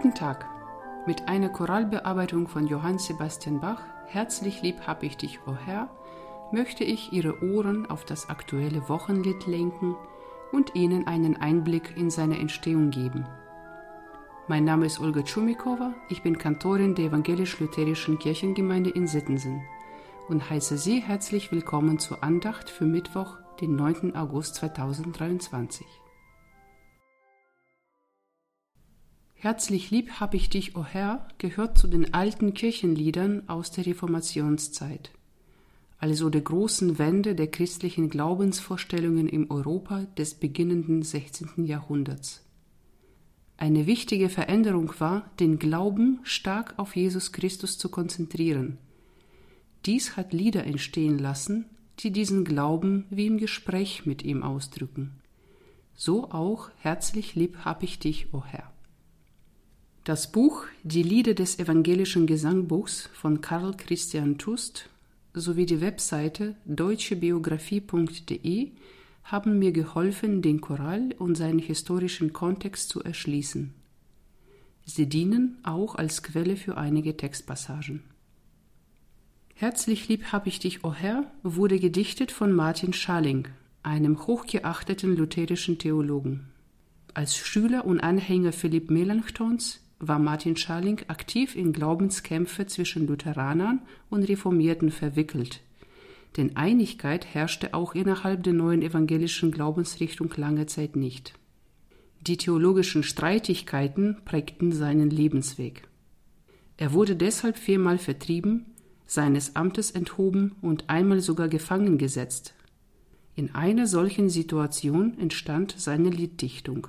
Guten Tag. Mit einer Choralbearbeitung von Johann Sebastian Bach, Herzlich lieb hab ich dich, o Herr, möchte ich Ihre Ohren auf das aktuelle Wochenlied lenken und Ihnen einen Einblick in seine Entstehung geben. Mein Name ist Olga Tschumikova, ich bin Kantorin der Evangelisch-Lutherischen Kirchengemeinde in Sittensen und heiße Sie herzlich willkommen zur Andacht für Mittwoch, den 9. August 2023. Herzlich lieb hab ich dich, o Herr, gehört zu den alten Kirchenliedern aus der Reformationszeit, also der großen Wende der christlichen Glaubensvorstellungen im Europa des beginnenden 16. Jahrhunderts. Eine wichtige Veränderung war, den Glauben stark auf Jesus Christus zu konzentrieren. Dies hat Lieder entstehen lassen, die diesen Glauben wie im Gespräch mit ihm ausdrücken. So auch herzlich lieb hab ich dich, o Herr. Das Buch Die Lieder des evangelischen Gesangbuchs von Karl Christian Tust sowie die Webseite deutschebiografie.de haben mir geholfen, den Choral und seinen historischen Kontext zu erschließen. Sie dienen auch als Quelle für einige Textpassagen. Herzlich lieb hab ich dich, o Herr, wurde gedichtet von Martin Schalling, einem hochgeachteten lutherischen Theologen. Als Schüler und Anhänger Philipp Melanchthons war Martin Scharling aktiv in Glaubenskämpfe zwischen Lutheranern und Reformierten verwickelt. Denn Einigkeit herrschte auch innerhalb der neuen evangelischen Glaubensrichtung lange Zeit nicht. Die theologischen Streitigkeiten prägten seinen Lebensweg. Er wurde deshalb viermal vertrieben, seines Amtes enthoben und einmal sogar gefangen gesetzt. In einer solchen Situation entstand seine Lieddichtung.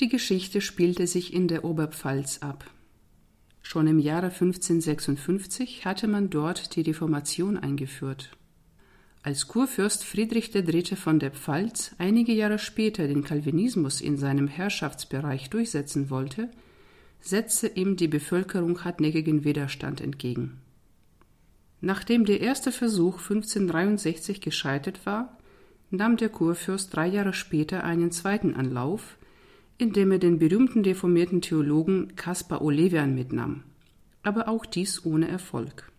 Die Geschichte spielte sich in der Oberpfalz ab. Schon im Jahre 1556 hatte man dort die Reformation eingeführt. Als Kurfürst Friedrich III. von der Pfalz einige Jahre später den Calvinismus in seinem Herrschaftsbereich durchsetzen wollte, setzte ihm die Bevölkerung hartnäckigen Widerstand entgegen. Nachdem der erste Versuch 1563 gescheitert war, nahm der Kurfürst drei Jahre später einen zweiten Anlauf, indem er den berühmten reformierten Theologen Caspar Olevian mitnahm, aber auch dies ohne Erfolg.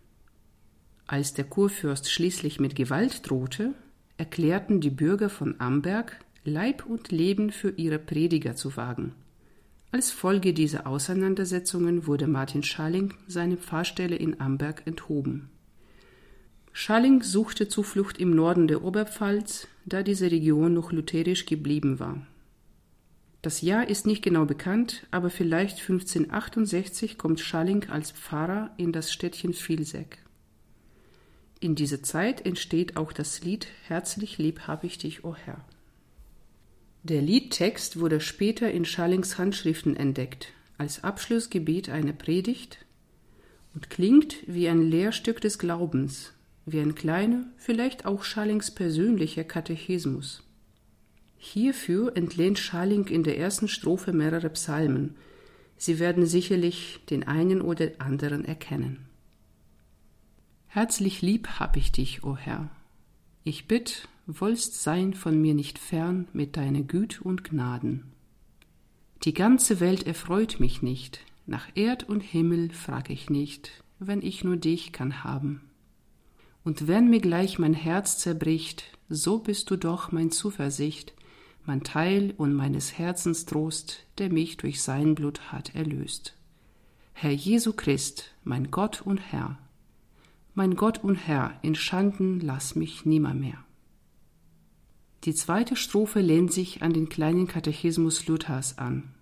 Als der Kurfürst schließlich mit Gewalt drohte, erklärten die Bürger von Amberg, Leib und Leben für ihre Prediger zu wagen. Als Folge dieser Auseinandersetzungen wurde Martin Schalling seine Pfarrstelle in Amberg enthoben. Schalling suchte Zuflucht im Norden der Oberpfalz, da diese Region noch lutherisch geblieben war. Das Jahr ist nicht genau bekannt, aber vielleicht 1568 kommt Schalling als Pfarrer in das Städtchen Vilseck. In dieser Zeit entsteht auch das Lied Herzlich lieb hab ich dich, o Herr. Der Liedtext wurde später in Schallings Handschriften entdeckt, als Abschlussgebet einer Predigt und klingt wie ein Lehrstück des Glaubens, wie ein kleiner, vielleicht auch Schallings persönlicher Katechismus. Hierfür entlehnt Schalling in der ersten Strophe mehrere Psalmen. Sie werden sicherlich den einen oder anderen erkennen. Herzlich lieb hab ich dich, o Herr. Ich bitt, wollst sein von mir nicht fern mit deiner Güt und Gnaden. Die ganze Welt erfreut mich nicht, nach Erd und Himmel frag ich nicht, wenn ich nur dich kann haben. Und wenn mir gleich mein Herz zerbricht, so bist du doch mein Zuversicht, mein Teil und meines Herzens Trost, der mich durch sein Blut hat erlöst. Herr Jesu Christ, mein Gott und Herr, mein Gott und Herr, in Schanden lass mich nimmermehr. Die zweite Strophe lehnt sich an den kleinen Katechismus Luthers an.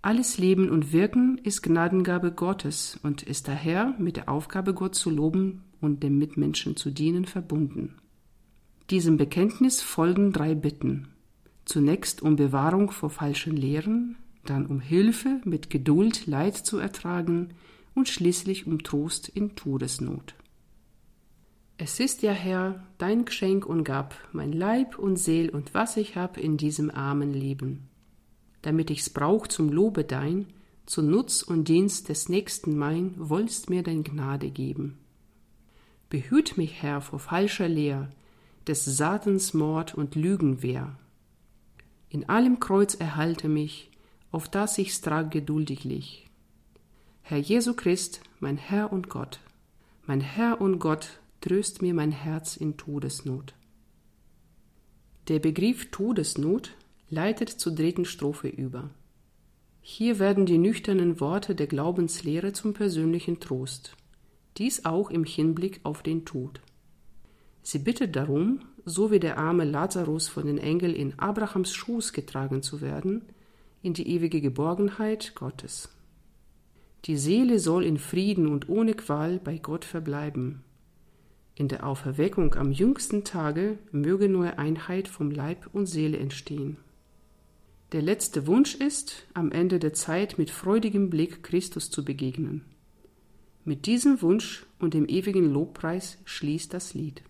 Alles Leben und Wirken ist Gnadengabe Gottes und ist daher mit der Aufgabe, Gott zu loben und dem Mitmenschen zu dienen, verbunden. Diesem Bekenntnis folgen drei Bitten zunächst um Bewahrung vor falschen Lehren, dann um Hilfe mit Geduld Leid zu ertragen und schließlich um Trost in Todesnot. Es ist ja, Herr, dein Geschenk und Gab, mein Leib und Seel und was ich hab in diesem armen Leben, damit ich's brauch zum Lobe dein, zu Nutz und Dienst des Nächsten mein, wollst mir dein Gnade geben. Behüt mich, Herr, vor falscher Lehr, des Satans Mord und Lügenwehr, in allem Kreuz erhalte mich, auf das ich's trag geduldiglich. Herr Jesu Christ, mein Herr und Gott, mein Herr und Gott, tröst mir mein Herz in Todesnot. Der Begriff Todesnot leitet zur dritten Strophe über. Hier werden die nüchternen Worte der Glaubenslehre zum persönlichen Trost, dies auch im Hinblick auf den Tod. Sie bittet darum, so wie der arme Lazarus von den Engeln in Abrahams Schoß getragen zu werden, in die ewige Geborgenheit Gottes. Die Seele soll in Frieden und ohne Qual bei Gott verbleiben. In der Auferweckung am jüngsten Tage möge neue Einheit vom Leib und Seele entstehen. Der letzte Wunsch ist, am Ende der Zeit mit freudigem Blick Christus zu begegnen. Mit diesem Wunsch und dem ewigen Lobpreis schließt das Lied.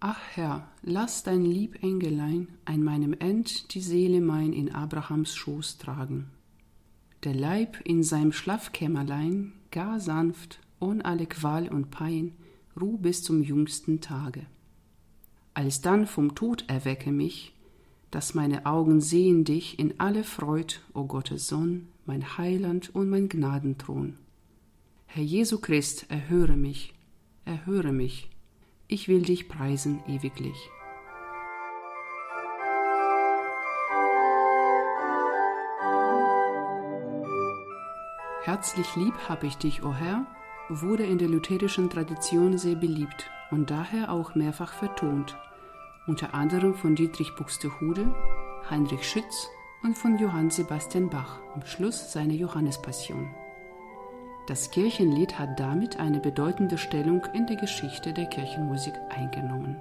Ach Herr, lass dein lieb Engelein ein meinem End die Seele mein in Abrahams Schoß tragen. Der Leib in seinem Schlafkämmerlein, gar sanft, ohn alle Qual und Pein, ruh bis zum jüngsten Tage. Alsdann vom Tod erwecke mich, dass meine Augen sehen dich in alle Freud, o Gottes Sohn, mein Heiland und mein Gnadenthron. Herr Jesu Christ, erhöre mich, erhöre mich, ich will dich preisen ewiglich. Herzlich lieb hab ich dich, o Herr, wurde in der lutherischen Tradition sehr beliebt und daher auch mehrfach vertont unter anderem von Dietrich Buxtehude, Heinrich Schütz und von Johann Sebastian Bach am Schluss seiner Johannespassion. Das Kirchenlied hat damit eine bedeutende Stellung in der Geschichte der Kirchenmusik eingenommen.